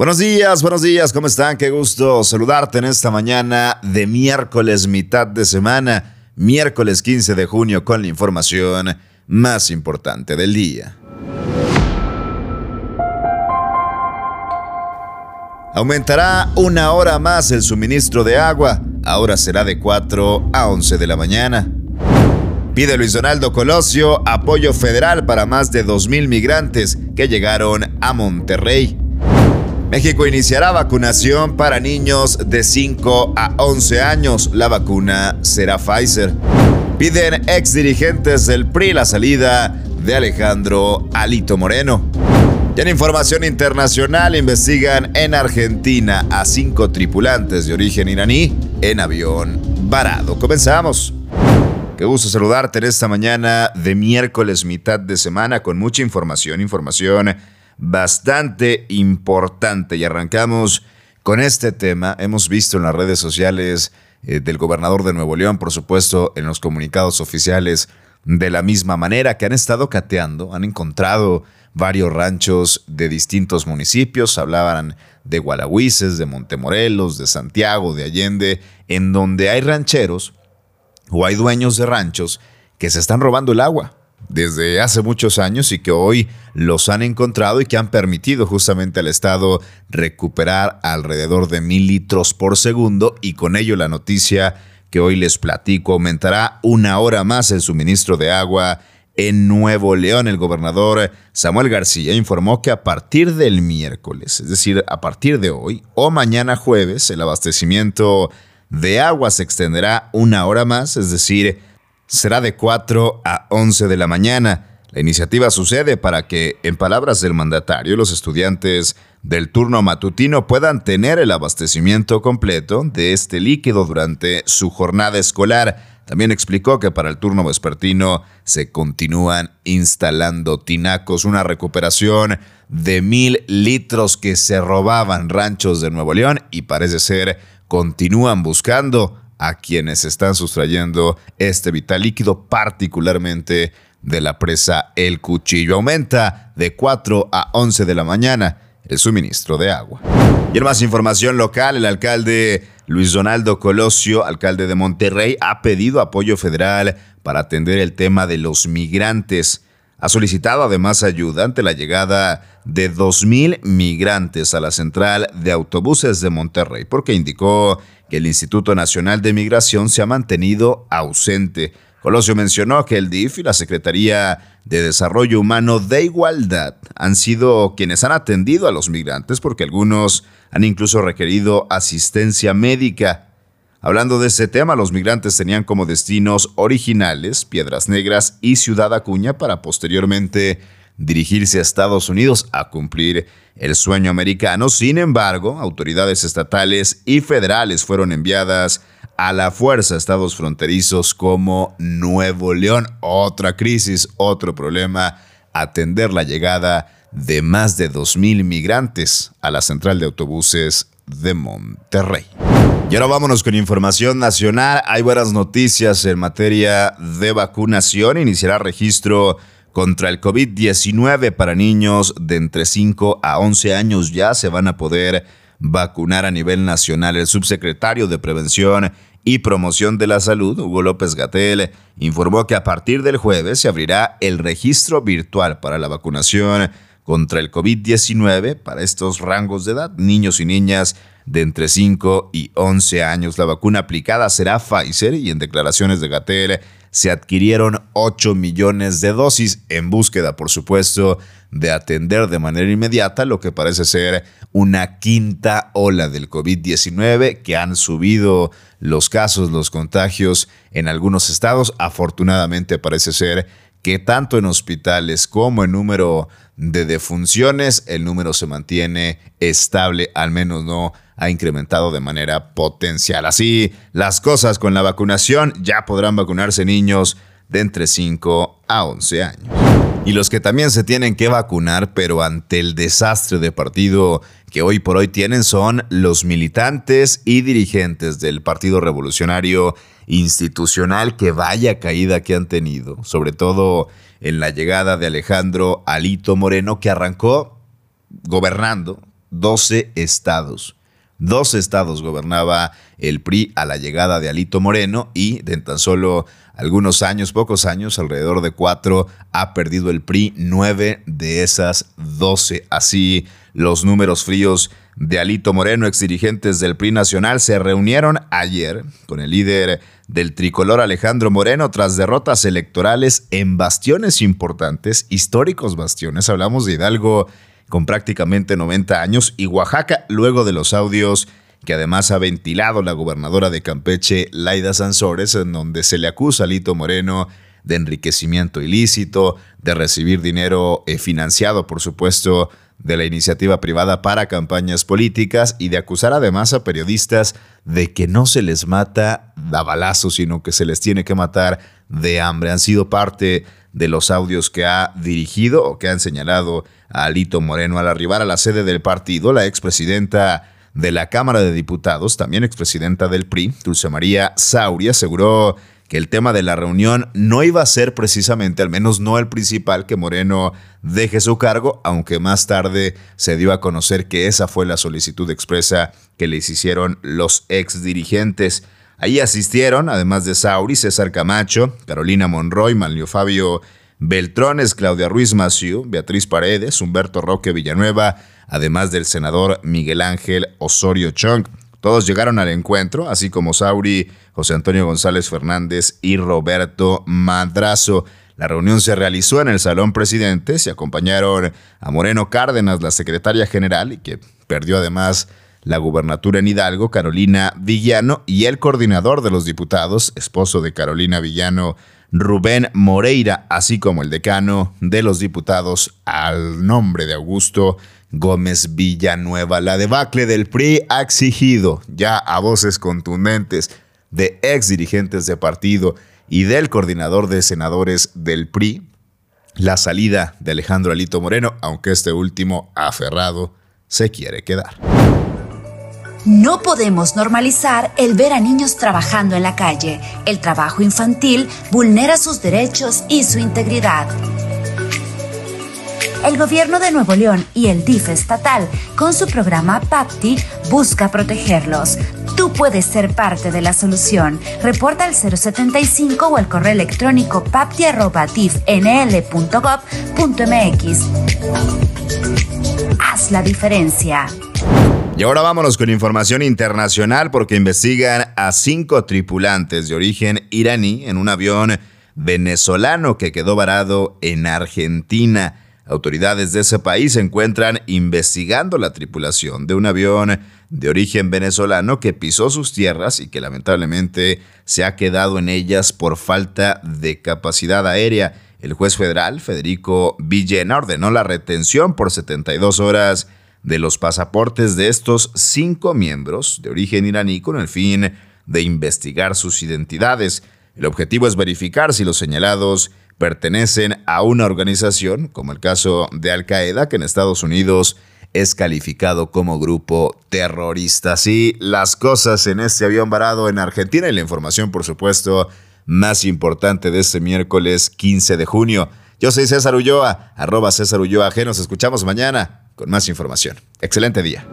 Buenos días, buenos días, ¿cómo están? Qué gusto saludarte en esta mañana de miércoles, mitad de semana, miércoles 15 de junio, con la información más importante del día. Aumentará una hora más el suministro de agua, ahora será de 4 a 11 de la mañana. Pide Luis Donaldo Colosio apoyo federal para más de 2.000 migrantes que llegaron a Monterrey. México iniciará vacunación para niños de 5 a 11 años. La vacuna será Pfizer. Piden ex dirigentes del PRI la salida de Alejandro Alito Moreno. Y en información internacional investigan en Argentina a cinco tripulantes de origen iraní en avión varado. Comenzamos. Qué gusto saludarte en esta mañana de miércoles, mitad de semana, con mucha información, información bastante importante. Y arrancamos con este tema. Hemos visto en las redes sociales eh, del gobernador de Nuevo León, por supuesto, en los comunicados oficiales, de la misma manera que han estado cateando, han encontrado varios ranchos de distintos municipios, hablaban de Gualahuises, de Montemorelos, de Santiago, de Allende, en donde hay rancheros o hay dueños de ranchos que se están robando el agua desde hace muchos años y que hoy los han encontrado y que han permitido justamente al Estado recuperar alrededor de mil litros por segundo y con ello la noticia que hoy les platico aumentará una hora más el suministro de agua en Nuevo León. El gobernador Samuel García informó que a partir del miércoles, es decir, a partir de hoy o mañana jueves, el abastecimiento de agua se extenderá una hora más, es decir, será de 4 a 11 de la mañana. La iniciativa sucede para que, en palabras del mandatario, los estudiantes del turno matutino puedan tener el abastecimiento completo de este líquido durante su jornada escolar. También explicó que para el turno vespertino se continúan instalando tinacos, una recuperación de mil litros que se robaban ranchos de Nuevo León y parece ser continúan buscando a quienes están sustrayendo este vital líquido, particularmente de la presa El Cuchillo. Aumenta de 4 a 11 de la mañana el suministro de agua. Y en más información local, el alcalde Luis Donaldo Colosio, alcalde de Monterrey, ha pedido apoyo federal para atender el tema de los migrantes. Ha solicitado además ayuda ante la llegada de 2.000 migrantes a la central de autobuses de Monterrey, porque indicó que el Instituto Nacional de Migración se ha mantenido ausente. Colosio mencionó que el DIF y la Secretaría de Desarrollo Humano de Igualdad han sido quienes han atendido a los migrantes porque algunos han incluso requerido asistencia médica. Hablando de ese tema, los migrantes tenían como destinos originales Piedras Negras y Ciudad Acuña para posteriormente dirigirse a Estados Unidos a cumplir el sueño americano. Sin embargo, autoridades estatales y federales fueron enviadas a la fuerza a estados fronterizos como Nuevo León. Otra crisis, otro problema, atender la llegada de más de 2.000 migrantes a la central de autobuses de Monterrey. Y ahora vámonos con información nacional. Hay buenas noticias en materia de vacunación. Iniciará registro contra el COVID-19 para niños de entre 5 a 11 años ya se van a poder vacunar a nivel nacional. El subsecretario de Prevención y Promoción de la Salud, Hugo López Gatel, informó que a partir del jueves se abrirá el registro virtual para la vacunación contra el COVID-19 para estos rangos de edad, niños y niñas de entre 5 y 11 años. La vacuna aplicada será Pfizer y en declaraciones de Gatel se adquirieron 8 millones de dosis en búsqueda, por supuesto, de atender de manera inmediata lo que parece ser una quinta ola del COVID-19 que han subido los casos, los contagios en algunos estados. Afortunadamente parece ser que tanto en hospitales como en número de defunciones el número se mantiene estable, al menos no ha incrementado de manera potencial. Así las cosas con la vacunación, ya podrán vacunarse niños de entre 5 a 11 años. Y los que también se tienen que vacunar, pero ante el desastre de partido que hoy por hoy tienen, son los militantes y dirigentes del Partido Revolucionario Institucional, que vaya caída que han tenido, sobre todo en la llegada de Alejandro Alito Moreno, que arrancó gobernando 12 estados. 12 estados gobernaba el PRI a la llegada de Alito Moreno y de tan solo algunos años, pocos años, alrededor de cuatro, ha perdido el PRI nueve de esas 12. Así, los números fríos de Alito Moreno, exdirigentes del PRI nacional, se reunieron ayer con el líder del tricolor Alejandro Moreno tras derrotas electorales en bastiones importantes, históricos bastiones. Hablamos de Hidalgo con prácticamente 90 años y Oaxaca luego de los audios que además ha ventilado la gobernadora de Campeche, Laida Sansores, en donde se le acusa a Alito Moreno de enriquecimiento ilícito, de recibir dinero eh, financiado, por supuesto, de la iniciativa privada para campañas políticas y de acusar además a periodistas de que no se les mata a balazos, sino que se les tiene que matar de hambre. Han sido parte de los audios que ha dirigido o que han señalado Alito Moreno al arribar a la sede del partido, la expresidenta de la Cámara de Diputados, también expresidenta del PRI, Dulce María Sauri, aseguró que el tema de la reunión no iba a ser precisamente, al menos no el principal, que Moreno deje su cargo, aunque más tarde se dio a conocer que esa fue la solicitud expresa que les hicieron los ex dirigentes. Ahí asistieron, además de Sauri, César Camacho, Carolina Monroy, Manlio Fabio Beltrones, Claudia Ruiz Maciú, Beatriz Paredes, Humberto Roque Villanueva, además del senador Miguel Ángel Osorio Chong. Todos llegaron al encuentro, así como Sauri, José Antonio González Fernández y Roberto Madrazo. La reunión se realizó en el Salón Presidente, se acompañaron a Moreno Cárdenas, la secretaria general, y que perdió además la gubernatura en Hidalgo, Carolina Villano, y el coordinador de los diputados, esposo de Carolina Villano, Rubén Moreira, así como el decano de los diputados al nombre de Augusto Gómez Villanueva. La debacle del PRI ha exigido ya a voces contundentes de ex dirigentes de partido y del coordinador de senadores del PRI la salida de Alejandro Alito Moreno, aunque este último aferrado se quiere quedar. No podemos normalizar el ver a niños trabajando en la calle. El trabajo infantil vulnera sus derechos y su integridad. El gobierno de Nuevo León y el DIF estatal, con su programa PAPTI, busca protegerlos. Tú puedes ser parte de la solución. Reporta al 075 o al correo electrónico papti.difnl.gov.mx. Haz la diferencia. Y ahora vámonos con información internacional porque investigan a cinco tripulantes de origen iraní en un avión venezolano que quedó varado en Argentina. Autoridades de ese país se encuentran investigando la tripulación de un avión de origen venezolano que pisó sus tierras y que lamentablemente se ha quedado en ellas por falta de capacidad aérea. El juez federal, Federico Villena, ordenó la retención por 72 horas de los pasaportes de estos cinco miembros de origen iraní con el fin de investigar sus identidades. El objetivo es verificar si los señalados pertenecen a una organización, como el caso de Al Qaeda, que en Estados Unidos es calificado como grupo terrorista. Así las cosas en este avión varado en Argentina y la información, por supuesto, más importante de este miércoles 15 de junio. Yo soy César Ulloa, arroba César Ulloa G. Nos escuchamos mañana con más información. Excelente día.